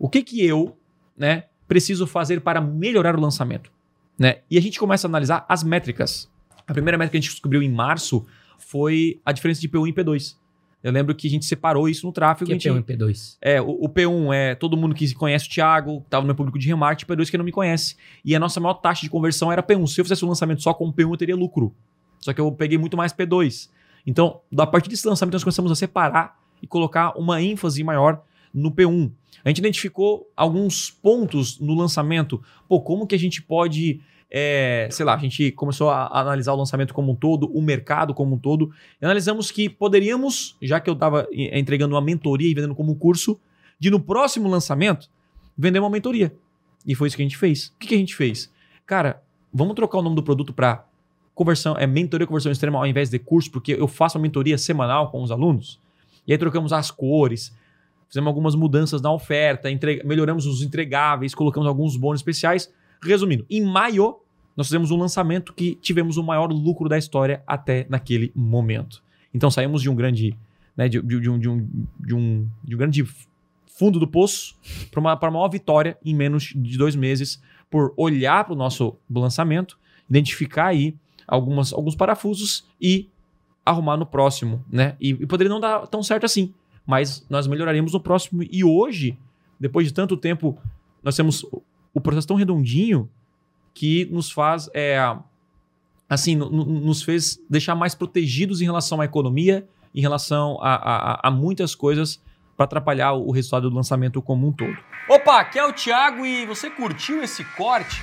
o que que eu, né, preciso fazer para melhorar o lançamento, né? E a gente começa a analisar as métricas. A primeira métrica que a gente descobriu em março foi a diferença de P1 e P2. Eu lembro que a gente separou isso no tráfego. Que é a gente, P1 e P2? É, o, o P1 é todo mundo que conhece o Thiago, estava no meu público de remarketing, P2 que não me conhece. E a nossa maior taxa de conversão era P1. Se eu fizesse um lançamento só com o P1, eu teria lucro. Só que eu peguei muito mais P2. Então, a partir desse lançamento, nós começamos a separar e colocar uma ênfase maior no P1. A gente identificou alguns pontos no lançamento. Pô, como que a gente pode é, sei lá, a gente começou a analisar o lançamento como um todo, o mercado como um todo, e analisamos que poderíamos, já que eu estava entregando uma mentoria e vendendo como curso, de no próximo lançamento vender uma mentoria. E foi isso que a gente fez. O que, que a gente fez? Cara, vamos trocar o nome do produto para conversão, é mentoria conversão extrema ao invés de curso, porque eu faço uma mentoria semanal com os alunos. E aí trocamos as cores, fizemos algumas mudanças na oferta, entre... melhoramos os entregáveis, colocamos alguns bônus especiais. Resumindo, em maio nós fizemos um lançamento que tivemos o maior lucro da história até naquele momento. Então saímos de um grande, né, de, de, de, um, de, um, de, um, de um grande fundo do poço para uma, uma maior vitória em menos de dois meses por olhar para o nosso lançamento, identificar aí algumas, alguns parafusos e arrumar no próximo, né? E, e poderia não dar tão certo assim, mas nós melhoraríamos no próximo. E hoje, depois de tanto tempo, nós temos o processo tão redondinho que nos faz, é, assim, nos fez deixar mais protegidos em relação à economia, em relação a, a, a muitas coisas para atrapalhar o resultado do lançamento como um todo. Opa, aqui é o Thiago e você curtiu esse corte?